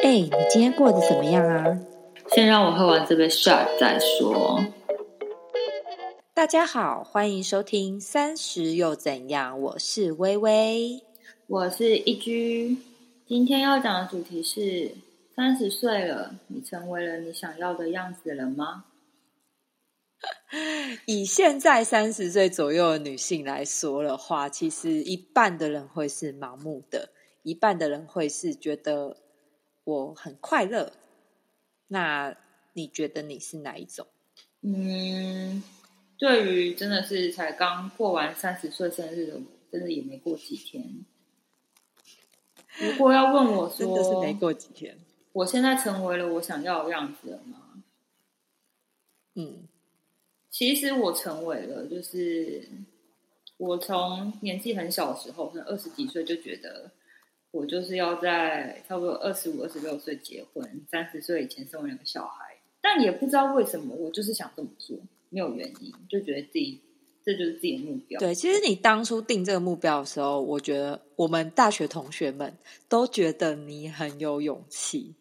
哎，你今天过得怎么样啊？先让我喝完这杯 shot 再说。大家好，欢迎收听《三十又怎样》，我是微微，我是一居。今天要讲的主题是：三十岁了，你成为了你想要的样子了吗？以现在三十岁左右的女性来说的话，其实一半的人会是盲目的，一半的人会是觉得我很快乐。那你觉得你是哪一种？嗯，对于真的是才刚过完三十岁生日的我，真的也没过几天。如果要问我说，真的是没过几天，我现在成为了我想要的样子了吗？嗯。其实我成为了，就是我从年纪很小的时候，可能二十几岁就觉得，我就是要在差不多二十五、二十六岁结婚，三十岁以前生两个小孩。但也不知道为什么，我就是想这么做，没有原因，就觉得自己这就是自己的目标。对，其实你当初定这个目标的时候，我觉得我们大学同学们都觉得你很有勇气。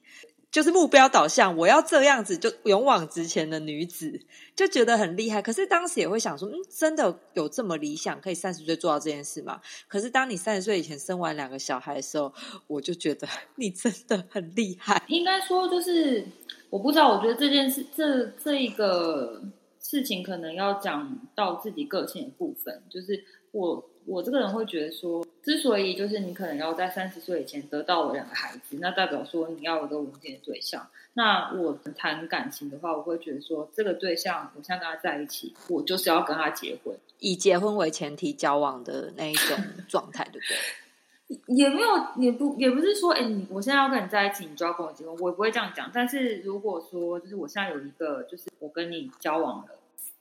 就是目标导向，我要这样子就勇往直前的女子，就觉得很厉害。可是当时也会想说，嗯，真的有这么理想，可以三十岁做到这件事吗？可是当你三十岁以前生完两个小孩的时候，我就觉得 你真的很厉害。应该说，就是我不知道，我觉得这件事，这这一个事情，可能要讲到自己个性的部分，就是我。我这个人会觉得说，之所以就是你可能要在三十岁以前得到我两个孩子，那代表说你要有个稳定的对象。那我谈感情的话，我会觉得说，这个对象我现在跟他在一起，我就是要跟他结婚，以结婚为前提交往的那一种 状态，对不对？也没有，也不也不是说，哎，你我现在要跟你在一起，你就要跟我结婚，我不会这样讲。但是如果说，就是我现在有一个，就是我跟你交往了，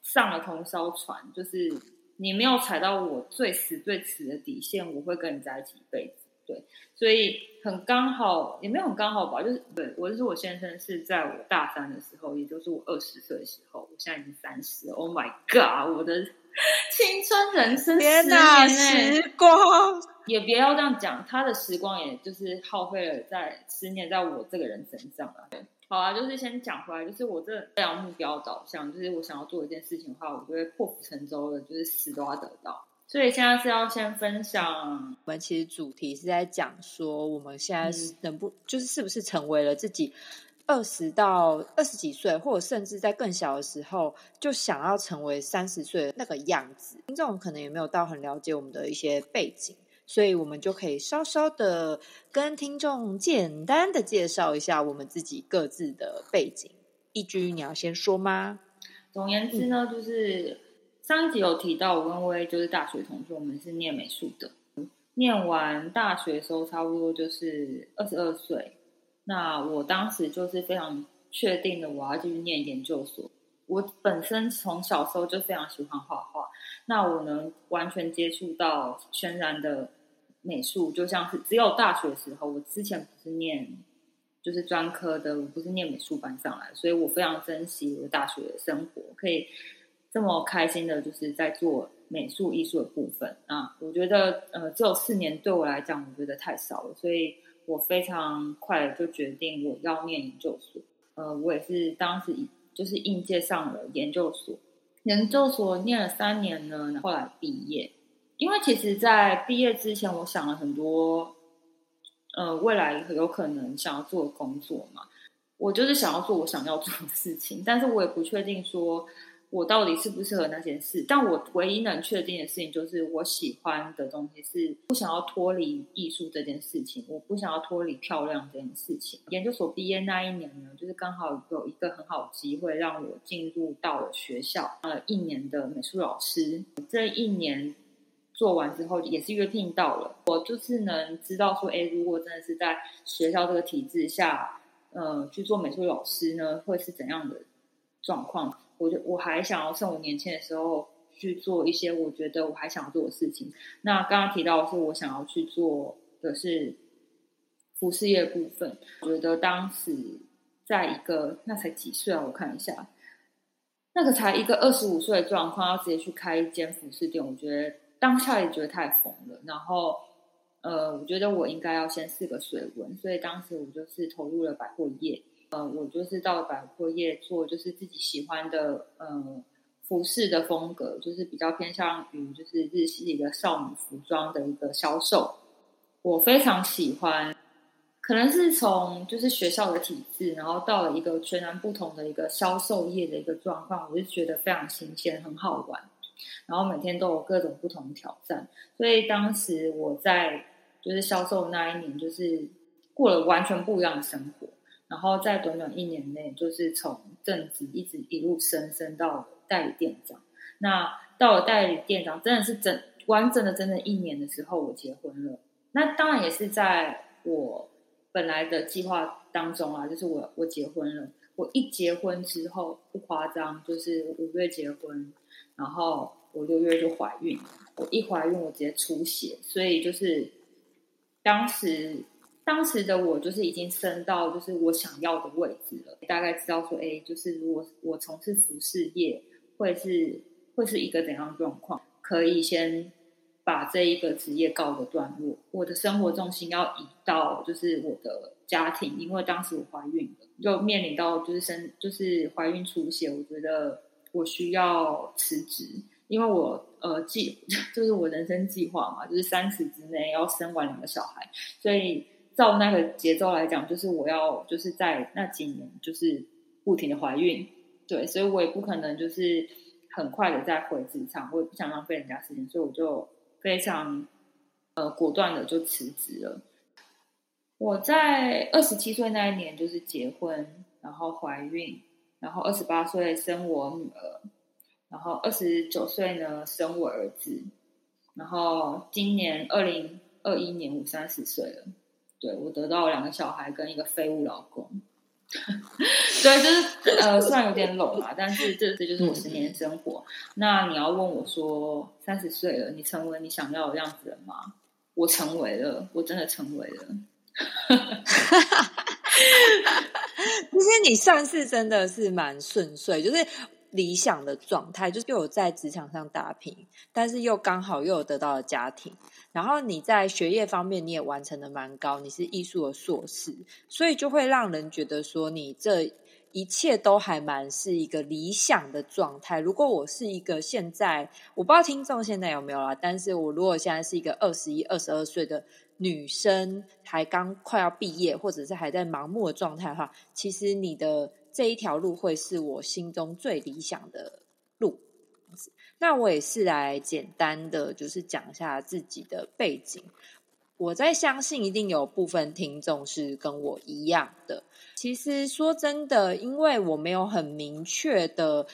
上了同艘船，就是。你没有踩到我最死最死的底线，我会跟你在一起一辈子。对，所以很刚好，也没有很刚好吧，就是对我就是我先生是在我大三的时候，也就是我二十岁的时候，我现在已经三十了。Oh my god，我的青春人生十年时光也别要这样讲，他的时光也就是耗费了在十年在我这个人身上了。对。好啊，就是先讲回来，就是我这非常目标导向，就是我想要做一件事情的话，我就会破釜沉舟的，就是死都要得到。所以现在是要先分享，我们其实主题是在讲说，我们现在是能不就是是不是成为了自己二十到二十几岁，或者甚至在更小的时候就想要成为三十岁的那个样子。听众可能也没有到很了解我们的一些背景。所以我们就可以稍稍的跟听众简单的介绍一下我们自己各自的背景。一居，你要先说吗？总言之呢，就是上一集有提到，我跟薇就是大学同学，我们是念美术的。念完大学的时候，差不多就是二十二岁。那我当时就是非常确定的，我要继续念研究所。我本身从小时候就非常喜欢画画，那我能完全接触到全然的。美术就像是只有大学时候，我之前不是念就是专科的，我不是念美术班上来，所以我非常珍惜我大学的生活，可以这么开心的，就是在做美术艺术的部分啊。我觉得呃，只有四年对我来讲，我觉得太少了，所以我非常快就决定我要念研究所。呃，我也是当时就是应届上了研究所，研究所念了三年呢，后来毕业。因为其实，在毕业之前，我想了很多，呃，未来有可能想要做的工作嘛。我就是想要做我想要做的事情，但是我也不确定说我到底适不适合那件事。但我唯一能确定的事情就是，我喜欢的东西是不想要脱离艺术这件事情，我不想要脱离漂亮这件事情。研究所毕业那一年呢，就是刚好有一个很好的机会让我进入到了学校，呃，一年的美术老师。这一年。做完之后也是约聘到了，我就是能知道说，哎，如果真的是在学校这个体制下，呃，去做美术老师呢，会是怎样的状况？我就我还想要趁我年轻的时候去做一些我觉得我还想要做的事情。那刚刚提到是我想要去做的是服饰业部分，我觉得当时在一个那才几岁啊？我看一下，那个才一个二十五岁的状况，要直接去开一间服饰店，我觉得。当下也觉得太疯了，然后，呃，我觉得我应该要先试个水温，所以当时我就是投入了百货业。呃，我就是到百货业做，就是自己喜欢的，呃，服饰的风格，就是比较偏向于就是日系的少女服装的一个销售。我非常喜欢，可能是从就是学校的体制，然后到了一个全然不同的一个销售业的一个状况，我就觉得非常新鲜，很好玩。然后每天都有各种不同的挑战，所以当时我在就是销售那一年，就是过了完全不一样的生活。然后在短短一年内，就是从正职一直一路升升到代理店长。那到了代理店长，真的是整完整的整整一年的时候，我结婚了。那当然也是在我本来的计划当中啊，就是我我结婚了。我一结婚之后，不夸张，就是五月结婚。然后我六月就怀孕，我一怀孕我直接出血，所以就是当时当时的我就是已经升到就是我想要的位置了，大概知道说，哎，就是如果我从事服饰业会是会是一个怎样状况，可以先把这一个职业告个段落，我的生活重心要移到就是我的家庭，因为当时我怀孕了，就面临到就是生就是怀孕出血，我觉得。我需要辞职，因为我呃计 就是我人生计划嘛，就是三十之内要生完两个小孩，所以照那个节奏来讲，就是我要就是在那几年就是不停的怀孕，对，所以我也不可能就是很快的再回职场，我也不想浪费人家时间，所以我就非常呃果断的就辞职了。我在二十七岁那一年就是结婚，然后怀孕。然后二十八岁生我女儿，然后二十九岁呢生我儿子，然后今年二零二一年我三十岁了，对我得到两个小孩跟一个废物老公，对，就是呃虽然有点冷嘛，但是这这就是我十年生活。那你要问我说三十岁了，你成为你想要的样子了吗？我成为了，我真的成为了。其实你算是真的是蛮顺遂，就是理想的状态，就是又有在职场上打拼，但是又刚好又有得到了家庭，然后你在学业方面你也完成的蛮高，你是艺术的硕士，所以就会让人觉得说你这一切都还蛮是一个理想的状态。如果我是一个现在，我不知道听众现在有没有啦，但是我如果现在是一个二十一、二十二岁的。女生还刚快要毕业，或者是还在盲目的状态的话，其实你的这一条路会是我心中最理想的路。那我也是来简单的就是讲一下自己的背景。我在相信一定有部分听众是跟我一样的。其实说真的，因为我没有很明确的。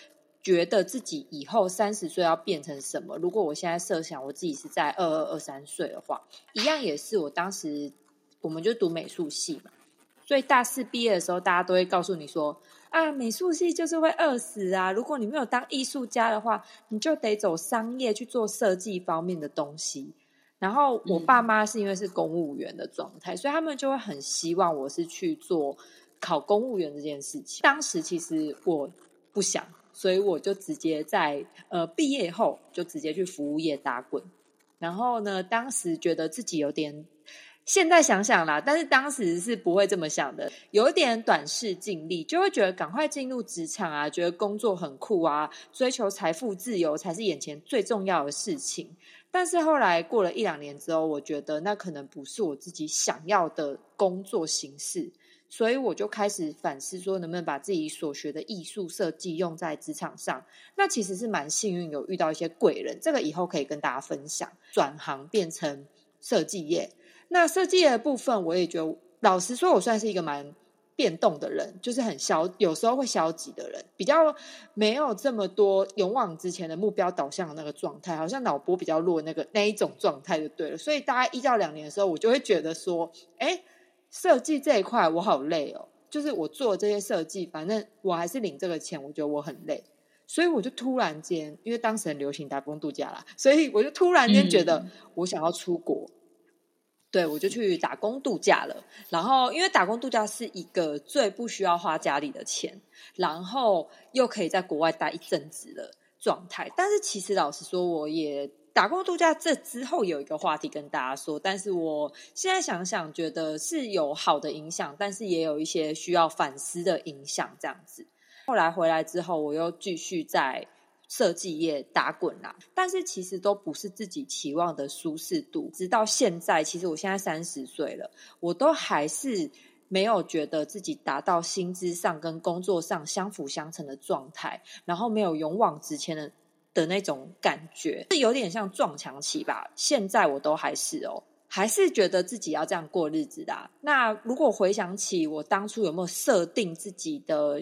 觉得自己以后三十岁要变成什么？如果我现在设想我自己是在二二二三岁的话，一样也是我当时我们就读美术系嘛，所以大四毕业的时候，大家都会告诉你说啊，美术系就是会饿死啊！如果你没有当艺术家的话，你就得走商业去做设计方面的东西。然后我爸妈是因为是公务员的状态，所以他们就会很希望我是去做考公务员这件事情。当时其实我不想。所以我就直接在呃毕业后就直接去服务业打滚，然后呢，当时觉得自己有点，现在想想啦，但是当时是不会这么想的，有点短视尽力，就会觉得赶快进入职场啊，觉得工作很酷啊，追求财富自由才是眼前最重要的事情。但是后来过了一两年之后，我觉得那可能不是我自己想要的工作形式。所以我就开始反思，说能不能把自己所学的艺术设计用在职场上？那其实是蛮幸运，有遇到一些贵人。这个以后可以跟大家分享。转行变成设计业，那设计业的部分，我也觉得，老实说，我算是一个蛮变动的人，就是很消，有时候会消极的人，比较没有这么多勇往直前的目标导向的那个状态，好像脑波比较弱那个那一种状态就对了。所以大概一到两年的时候，我就会觉得说，哎。设计这一块我好累哦，就是我做这些设计，反正我还是领这个钱，我觉得我很累，所以我就突然间，因为当时很流行打工度假啦，所以我就突然间觉得我想要出国，对我就去打工度假了。然后因为打工度假是一个最不需要花家里的钱，然后又可以在国外待一阵子的状态。但是其实老实说，我也打工度假这之后有一个话题跟大家说，但是我现在想想，觉得是有好的影响，但是也有一些需要反思的影响。这样子，后来回来之后，我又继续在设计业打滚啦。但是其实都不是自己期望的舒适度。直到现在，其实我现在三十岁了，我都还是没有觉得自己达到薪资上跟工作上相辅相成的状态，然后没有勇往直前的。的那种感觉是有点像撞墙期吧。现在我都还是哦，还是觉得自己要这样过日子的。那如果回想起我当初有没有设定自己的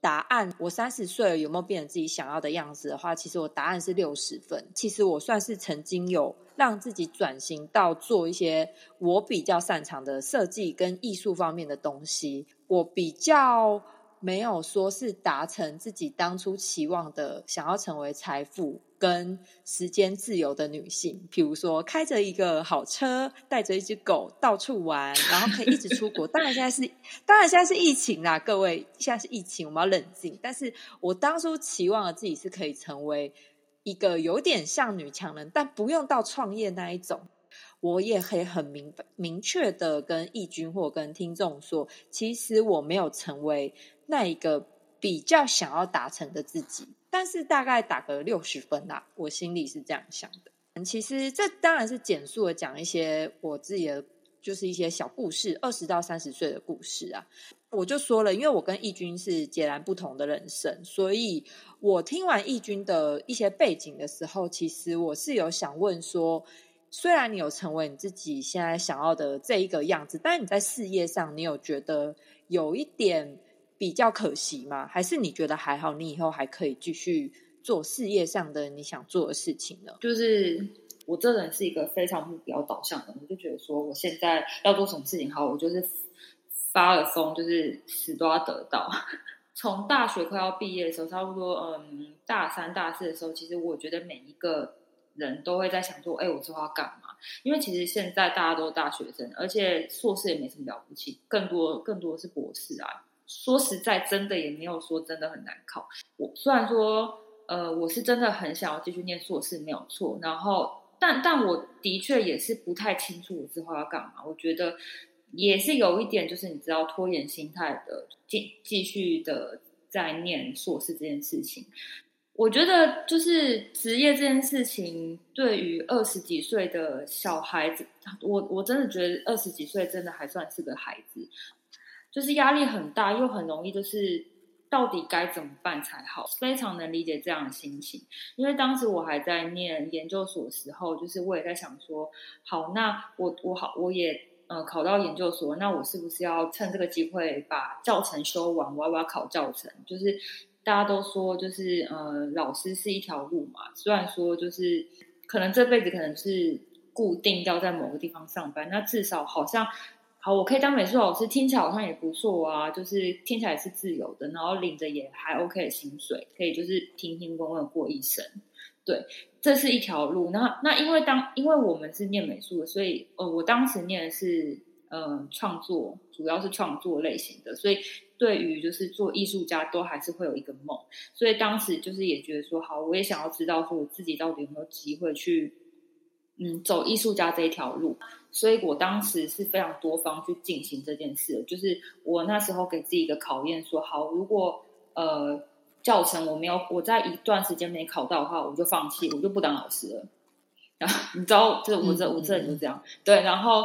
答案，我三十岁有没有变成自己想要的样子的话，其实我答案是六十分。其实我算是曾经有让自己转型到做一些我比较擅长的设计跟艺术方面的东西。我比较。没有说是达成自己当初期望的，想要成为财富跟时间自由的女性。比如说，开着一个好车，带着一只狗到处玩，然后可以一直出国。当然现在是，当然现在是疫情啦，各位，现在是疫情，我们要冷静。但是我当初期望的自己是可以成为一个有点像女强人，但不用到创业那一种。我也可以很明明确的跟义军或跟听众说，其实我没有成为那一个比较想要达成的自己，但是大概打个六十分啦，我心里是这样想的。其实这当然是简述的讲一些我自己的，就是一些小故事，二十到三十岁的故事啊。我就说了，因为我跟义军是截然不同的人生，所以我听完义军的一些背景的时候，其实我是有想问说。虽然你有成为你自己现在想要的这一个样子，但你在事业上，你有觉得有一点比较可惜吗？还是你觉得还好？你以后还可以继续做事业上的你想做的事情呢？就是我这人是一个非常目标导向的，我就觉得说我现在要做什么事情好，我就是发了疯，就是死都要得到。从大学快要毕业的时候，差不多嗯大三、大四的时候，其实我觉得每一个。人都会在想说：“哎，我之后要干嘛？”因为其实现在大家都是大学生，而且硕士也没什么了不起，更多更多是博士啊。说实在，真的也没有说真的很难考。我虽然说，呃，我是真的很想要继续念硕士，没有错。然后，但但我的确也是不太清楚我之后要干嘛。我觉得也是有一点，就是你知道拖延心态的，继继续的在念硕士这件事情。我觉得就是职业这件事情，对于二十几岁的小孩子，我我真的觉得二十几岁真的还算是个孩子，就是压力很大，又很容易就是到底该怎么办才好，非常能理解这样的心情。因为当时我还在念研究所时候，就是我也在想说，好，那我我好我也呃考到研究所，那我是不是要趁这个机会把教程修完？我要不要考教程？就是。大家都说，就是呃，老师是一条路嘛。虽然说，就是可能这辈子可能是固定要在某个地方上班，那至少好像好，我可以当美术老师，听起来好像也不错啊。就是听起来是自由的，然后领着也还 OK 的薪水，可以就是平平稳稳过一生。对，这是一条路。那那因为当因为我们是念美术的，所以呃，我当时念的是嗯创作，主要是创作类型的，所以。对于就是做艺术家，都还是会有一个梦，所以当时就是也觉得说，好，我也想要知道说我自己到底有没有机会去，嗯，走艺术家这一条路。所以我当时是非常多方去进行这件事，就是我那时候给自己一个考验，说好，如果呃教程我没有，我在一段时间没考到的话，我就放弃，我就不当老师了。然后你知道，这我这我这人就这样，对，然后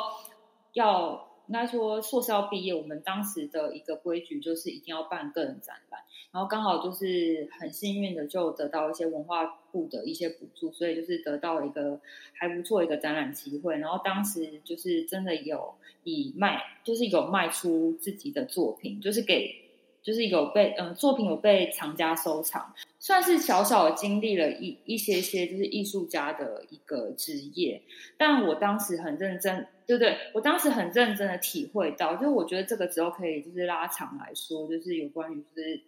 要。应该说，硕士要毕业，我们当时的一个规矩就是一定要办个人展览，然后刚好就是很幸运的就得到一些文化部的一些补助，所以就是得到一个还不错一个展览机会。然后当时就是真的有以卖，就是有卖出自己的作品，就是给。就是有被嗯作品有被藏家收藏，算是小小的经历了一一些些就是艺术家的一个职业，但我当时很认真，对不对？我当时很认真的体会到，就是我觉得这个时候可以就是拉长来说，就是有关于就是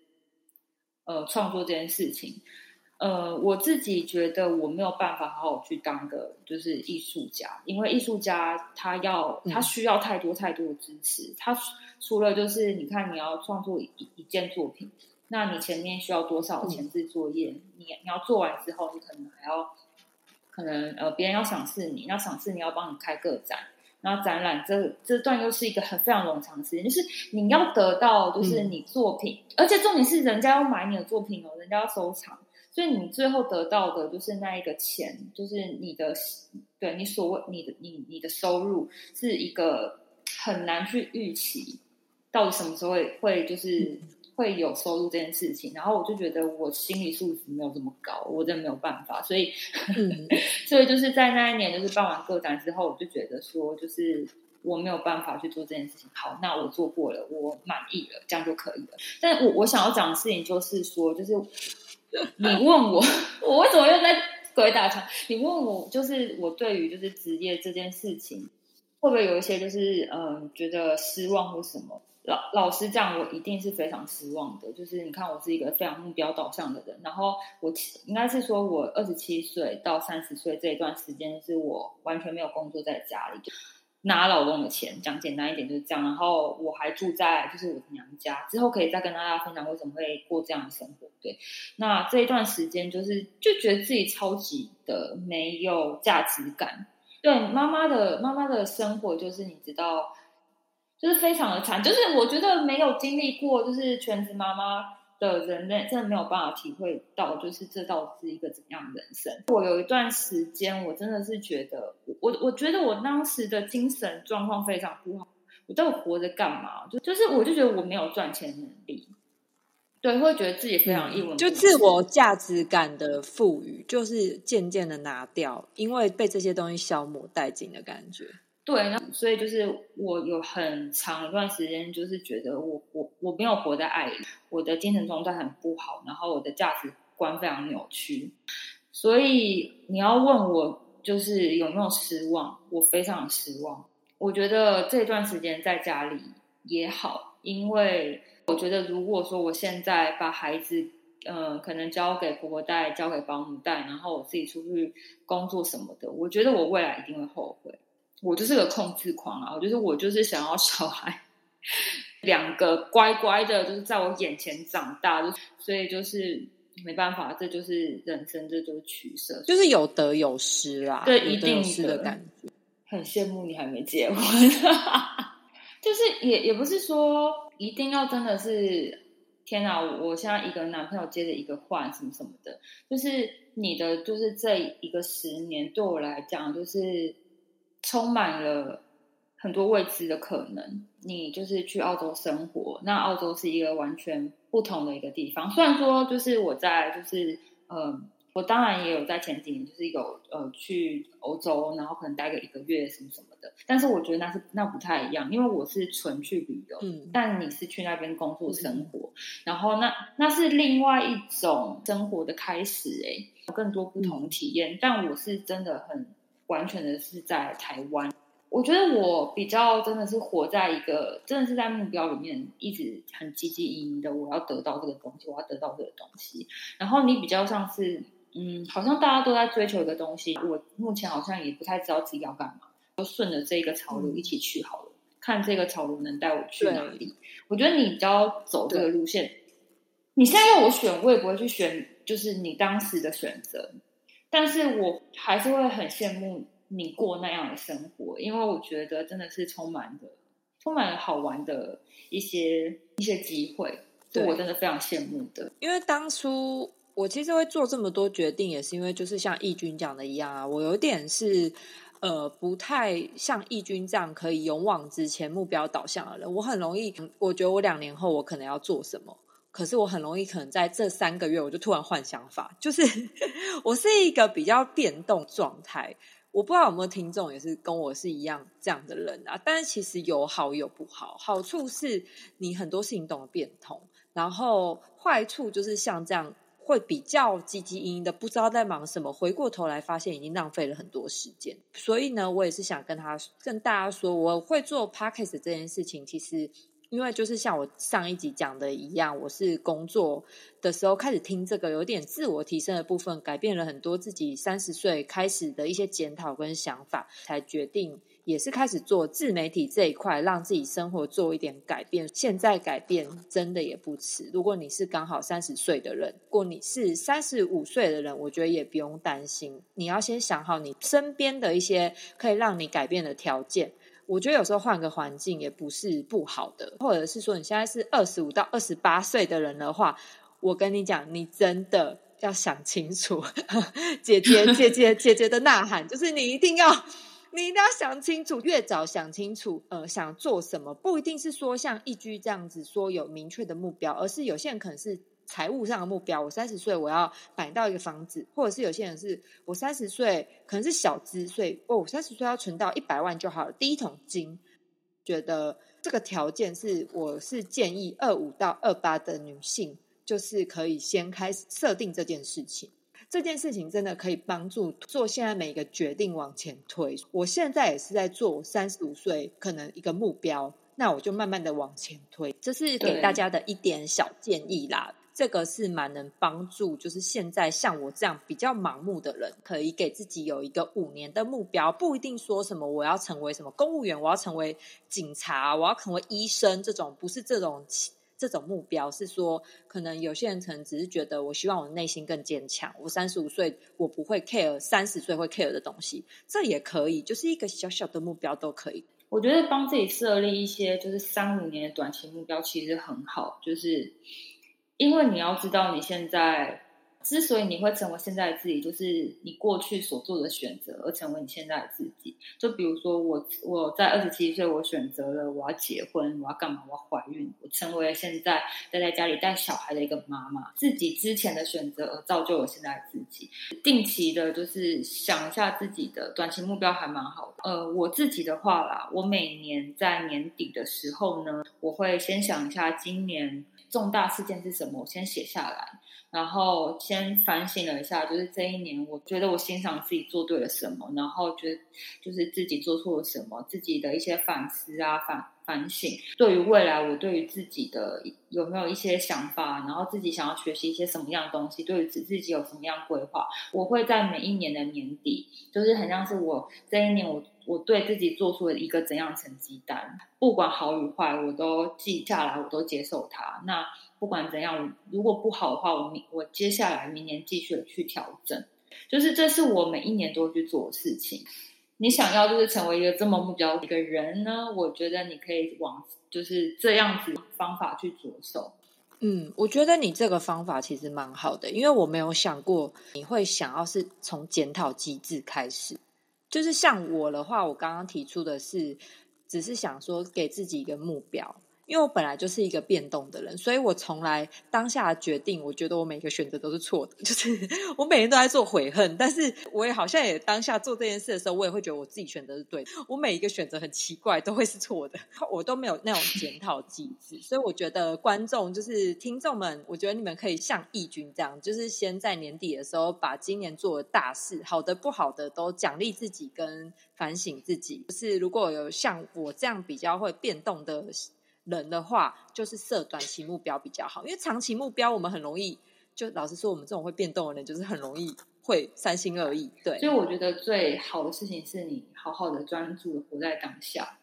呃创作这件事情。呃，我自己觉得我没有办法好好去当个就是艺术家，因为艺术家他要他需要太多太多的支持。他除了就是你看你要创作一一件作品，那你前面需要多少前置作业？你你要做完之后，你可能还要可能呃别人要赏识你，那赏识你要帮你开个展，然后展览这这段又是一个很非常冗长的时间，就是你要得到就是你作品，而且重点是人家要买你的作品哦，人家要收藏。所以你最后得到的就是那一个钱，就是你的，对你所谓你的你你的收入是一个很难去预期，到底什么时候会会就是会有收入这件事情。然后我就觉得我心理素质没有这么高，我真的没有办法。所以，所以就是在那一年就是办完个展之后，我就觉得说，就是我没有办法去做这件事情。好，那我做过了，我满意了，这样就可以了。但我我想要讲的事情就是说，就是。你问我，我为什么又在鬼打墙？你问我，就是我对于就是职业这件事情，会不会有一些就是嗯觉得失望或什么？老老实讲，我一定是非常失望的。就是你看，我是一个非常目标导向的人，然后我应该是说我二十七岁到三十岁这一段时间，是我完全没有工作在家里。拿老公的钱，讲简单一点就是这样。然后我还住在就是我的娘家，之后可以再跟大家分享为什么会过这样的生活。对，那这一段时间就是就觉得自己超级的没有价值感。对，妈妈的妈妈的生活就是你知道，就是非常的惨。就是我觉得没有经历过就是全职妈妈。的人类真的没有办法体会到，就是这到底是一个怎样的人生。我有一段时间，我真的是觉得，我我觉得我当时的精神状况非常不好。我到底活着干嘛？就就是我就觉得我没有赚钱能力，对，会觉得自己非常一文，就自我价值感的赋予，就是渐渐的拿掉，因为被这些东西消磨殆尽的感觉。对，那所以就是我有很长一段时间，就是觉得我我我没有活在爱里，我的精神状态很不好，然后我的价值观非常扭曲。所以你要问我，就是有没有失望？我非常失望。我觉得这段时间在家里也好，因为我觉得如果说我现在把孩子，嗯，可能交给婆婆带，交给保姆带，然后我自己出去工作什么的，我觉得我未来一定会后悔。我就是个控制狂啊！我就是我就是想要小孩两个乖乖的，就是在我眼前长大，就所以就是没办法，这就是人生，这就是取舍，就是有得有失啦。对，一定的感觉。很羡慕你还没结婚，就是也也不是说一定要真的是天哪！我现在一个男朋友接着一个换什么什么的，就是你的就是这一个十年对我来讲就是。充满了很多未知的可能。你就是去澳洲生活，那澳洲是一个完全不同的一个地方。虽然说，就是我在，就是呃，我当然也有在前几年，就是有呃去欧洲，然后可能待个一个月什么什么的。但是我觉得那是那不太一样，因为我是纯去旅游，嗯，但你是去那边工作生活，然后那那是另外一种生活的开始，哎，更多不同体验。但我是真的很。完全的是在台湾，我觉得我比较真的是活在一个真的是在目标里面，一直很积极营营的，我要得到这个东西，我要得到这个东西。然后你比较像是，嗯，好像大家都在追求一个东西，我目前好像也不太知道自己要干嘛，就顺着这个潮流一起去好了，看这个潮流能带我去哪里。我觉得你比较走这个路线，你现在要我选，我也不会去选，就是你当时的选择。但是我还是会很羡慕你过那样的生活，因为我觉得真的是充满的、充满了好玩的一些一些机会，是我真的非常羡慕的。因为当初我其实会做这么多决定，也是因为就是像义军讲的一样啊，我有点是呃不太像义军这样可以勇往直前、目标导向的人。我很容易，我觉得我两年后我可能要做什么。可是我很容易可能在这三个月，我就突然换想法，就是 我是一个比较变动状态。我不知道有没有听众也是跟我是一样这样的人啊？但是其实有好有不好，好处是你很多事情懂得变通，然后坏处就是像这样会比较积极营营的，不知道在忙什么，回过头来发现已经浪费了很多时间。所以呢，我也是想跟他跟大家说，我会做 p a c k a g e 这件事情，其实。因为就是像我上一集讲的一样，我是工作的时候开始听这个，有点自我提升的部分，改变了很多自己三十岁开始的一些检讨跟想法，才决定也是开始做自媒体这一块，让自己生活做一点改变。现在改变真的也不迟。如果你是刚好三十岁的人，如果你是三十五岁的人，我觉得也不用担心。你要先想好你身边的一些可以让你改变的条件。我觉得有时候换个环境也不是不好的，或者是说你现在是二十五到二十八岁的人的话，我跟你讲，你真的要想清楚。姐姐，姐姐，姐姐的呐喊就是你一定要。你一定要想清楚，越早想清楚，呃，想做什么，不一定是说像易居这样子说有明确的目标，而是有些人可能是财务上的目标。我三十岁我要买到一个房子，或者是有些人是我三十岁可能是小资，所以哦，我三十岁要存到一百万就好了，第一桶金。觉得这个条件是，我是建议二五到二八的女性，就是可以先开始设定这件事情。这件事情真的可以帮助做现在每一个决定往前推。我现在也是在做三十五岁可能一个目标，那我就慢慢的往前推。这是给大家的一点小建议啦。这个是蛮能帮助，就是现在像我这样比较盲目的人，可以给自己有一个五年的目标，不一定说什么我要成为什么公务员，我要成为警察，我要成为医生，这种不是这种。这种目标是说，可能有些人可能只是觉得，我希望我内心更坚强。我三十五岁，我不会 care 三十岁会 care 的东西，这也可以，就是一个小小的目标都可以。我觉得帮自己设立一些就是三五年的短期目标，其实很好，就是因为你要知道你现在。之所以你会成为现在的自己，就是你过去所做的选择而成为你现在的自己。就比如说我，我在二十七岁，我选择了我要结婚，我要干嘛？我要怀孕，我成为了现在待在家里带小孩的一个妈妈。自己之前的选择而造就我现在的自己。定期的，就是想一下自己的短期目标，还蛮好的。呃，我自己的话啦，我每年在年底的时候呢，我会先想一下今年重大事件是什么，我先写下来。然后先反省了一下，就是这一年，我觉得我欣赏自己做对了什么，然后觉得就是自己做错了什么，自己的一些反思啊、反反省。对于未来，我对于自己的有没有一些想法，然后自己想要学习一些什么样的东西，对于自自己有什么样规划，我会在每一年的年底，就是很像是我这一年我我对自己做出了一个怎样成绩单，不管好与坏，我都记下来，我都接受它。那。不管怎样，如果不好的话，我明我接下来明年继续去调整，就是这是我每一年都去做的事情。你想要就是成为一个这么目标一个人呢？我觉得你可以往就是这样子方法去着手。嗯，我觉得你这个方法其实蛮好的，因为我没有想过你会想要是从检讨机制开始。就是像我的话，我刚刚提出的是，只是想说给自己一个目标。因为我本来就是一个变动的人，所以我从来当下决定，我觉得我每个选择都是错的，就是我每天都在做悔恨。但是我也好像也当下做这件事的时候，我也会觉得我自己选择是对的。我每一个选择很奇怪，都会是错的，我都没有那种检讨机制。所以我觉得观众就是听众们，我觉得你们可以像义军这样，就是先在年底的时候把今年做的大事，好的不好的都奖励自己跟反省自己。就是如果有像我这样比较会变动的。人的话，就是设短期目标比较好，因为长期目标我们很容易，就老实说，我们这种会变动的人，就是很容易会三心二意。对，所以我觉得最好的事情是你好好的专注活在当下。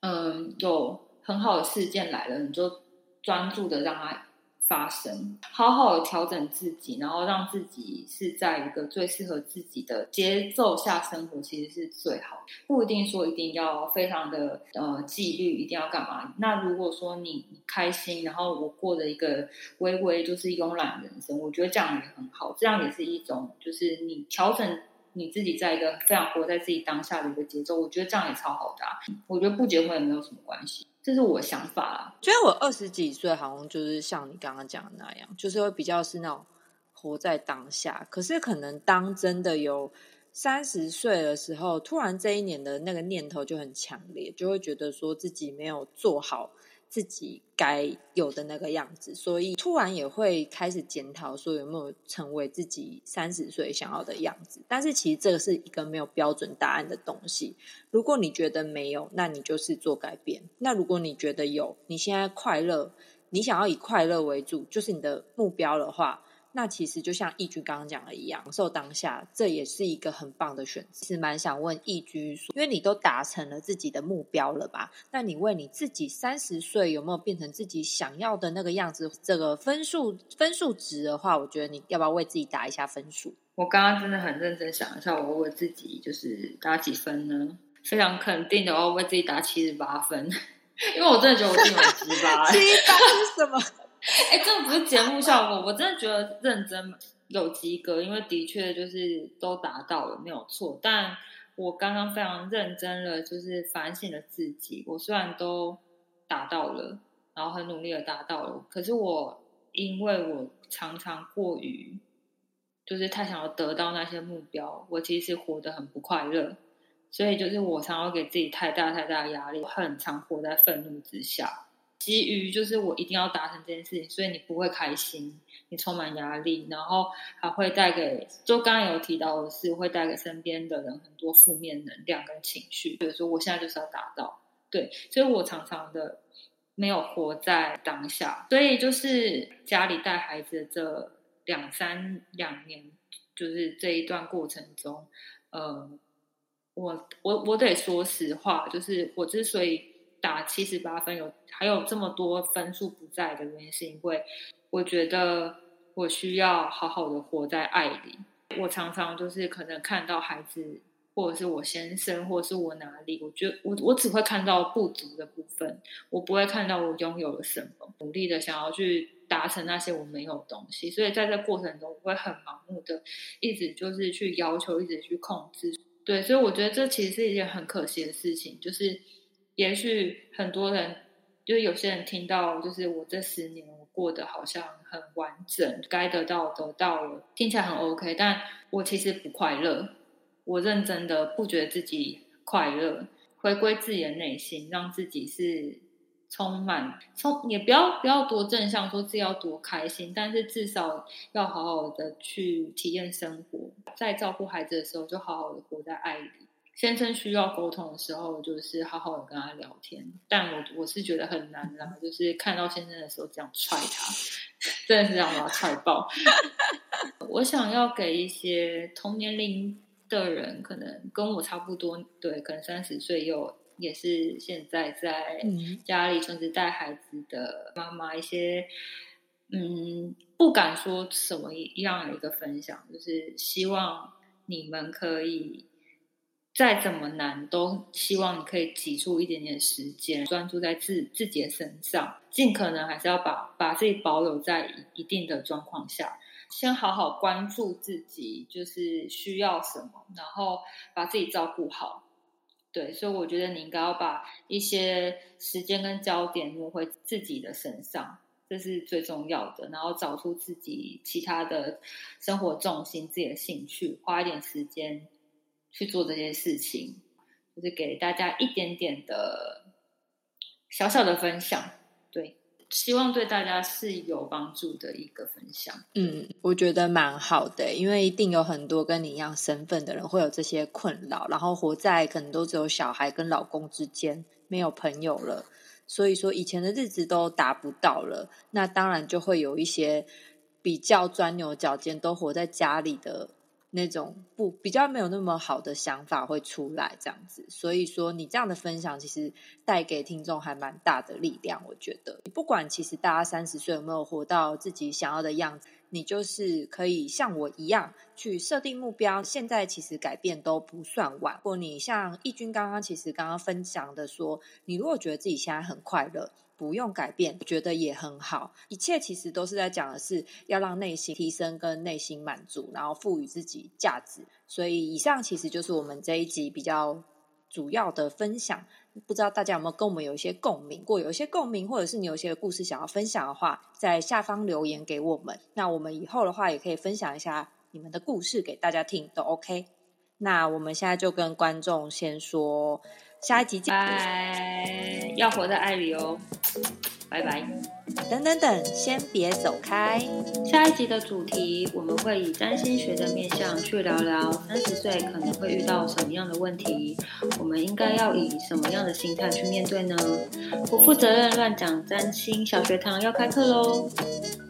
嗯，有很好的事件来了，你就专注的让它。发生，好好的调整自己，然后让自己是在一个最适合自己的节奏下生活，其实是最好。不一定说一定要非常的呃纪律，一定要干嘛。那如果说你开心，然后我过的一个微微就是慵懒人生，我觉得这样也很好。这样也是一种，就是你调整你自己在一个非常活在自己当下的一个节奏，我觉得这样也超好的。我觉得不结婚也没有什么关系。这是我想法啦。觉得我二十几岁好像就是像你刚刚讲的那样，就是会比较是那种活在当下。可是可能当真的有三十岁的时候，突然这一年的那个念头就很强烈，就会觉得说自己没有做好。自己该有的那个样子，所以突然也会开始检讨，说有没有成为自己三十岁想要的样子。但是其实这个是一个没有标准答案的东西。如果你觉得没有，那你就是做改变；那如果你觉得有，你现在快乐，你想要以快乐为主，就是你的目标的话，那其实就像易居刚刚讲的一样，享受当下，这也是一个很棒的选择。是蛮想问易居说，因为你都达成了自己的目标了吧？那你为你自己三十岁有没有变成自己想要的那个样子？这个分数分数值的话，我觉得你要不要为自己打一下分数？我刚刚真的很认真想一下，我为自己就是打几分呢？非常肯定的，我要为自己打七十八分，因为我真的觉得我自己很鸡巴。七八是什么？哎，这不是节目效果，我真的觉得认真有及格，因为的确就是都达到了，没有错。但我刚刚非常认真了，就是反省了自己。我虽然都达到了，然后很努力的达到了，可是我因为我常常过于就是太想要得到那些目标，我其实活得很不快乐。所以就是我常常给自己太大太大的压力，我很常活在愤怒之下。基于就是我一定要达成这件事情，所以你不会开心，你充满压力，然后还会带给，就刚刚有提到的是会带给身边的人很多负面能量跟情绪。比如说我现在就是要达到，对，所以我常常的没有活在当下。所以就是家里带孩子这两三两年，就是这一段过程中，呃，我我我得说实话，就是我之所以。打七十八分，有还有这么多分数不在的原因，是因为我觉得我需要好好的活在爱里。我常常就是可能看到孩子，或者是我先生，或者是我哪里，我觉得我我只会看到不足的部分，我不会看到我拥有了什么，努力的想要去达成那些我没有东西。所以在这过程中，我会很盲目的一直就是去要求，一直去控制。对，所以我觉得这其实是一件很可惜的事情，就是。也许很多人，就是有些人听到，就是我这十年我过得好像很完整，该得到得到了，听起来很 OK，但我其实不快乐。我认真的不觉得自己快乐，回归自己的内心，让自己是充满充，也不要不要多正向，说自己要多开心，但是至少要好好的去体验生活，在照顾孩子的时候，就好好的活在爱里。先生需要沟通的时候，就是好好的跟他聊天。但我我是觉得很难啦，就是看到先生的时候这样踹他，真的是让我踹爆。我想要给一些同年龄的人，可能跟我差不多，对，可能三十岁又也是现在在家里甚至带孩子的妈妈，一些嗯，不敢说什么一样的一个分享，就是希望你们可以。再怎么难，都希望你可以挤出一点点时间，专注在自自己的身上，尽可能还是要把把自己保留在一定的状况下，先好好关注自己，就是需要什么，然后把自己照顾好。对，所以我觉得你应该要把一些时间跟焦点挪回自己的身上，这是最重要的。然后找出自己其他的生活重心、自己的兴趣，花一点时间。去做这件事情，就是给大家一点点的小小的分享，对，希望对大家是有帮助的一个分享。嗯，我觉得蛮好的，因为一定有很多跟你一样身份的人会有这些困扰，然后活在可能都只有小孩跟老公之间，没有朋友了，所以说以前的日子都达不到了，那当然就会有一些比较钻牛角尖，都活在家里的。那种不比较没有那么好的想法会出来，这样子，所以说你这样的分享其实带给听众还蛮大的力量。我觉得，不管其实大家三十岁有没有活到自己想要的样子，你就是可以像我一样去设定目标。现在其实改变都不算晚。如果你像义军刚刚其实刚刚分享的说，你如果觉得自己现在很快乐。不用改变，我觉得也很好。一切其实都是在讲的是要让内心提升跟内心满足，然后赋予自己价值。所以以上其实就是我们这一集比较主要的分享。不知道大家有没有跟我们有一些共鸣？如果有一些共鸣，或者是你有一些故事想要分享的话，在下方留言给我们。那我们以后的话也可以分享一下你们的故事给大家听，都 OK。那我们现在就跟观众先说。下一集见，拜！要活在爱里哦，拜拜。等等等，先别走开。下一集的主题，我们会以占星学的面向去聊聊三十岁可能会遇到什么样的问题，我们应该要以什么样的心态去面对呢？不负责任乱讲占星小学堂要开课喽！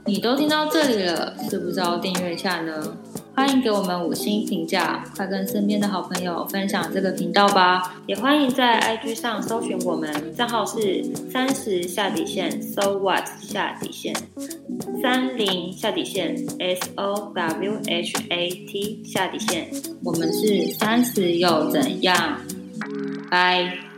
你都听到这里了，是不是要订阅一下呢？欢迎给我们五星评价，快跟身边的好朋友分享这个频道吧！也欢迎在 IG 上搜寻我们，账号是三十下底线，So What 下底线三零下底线，S O W H A T 下底线。我们是三十又怎样？拜。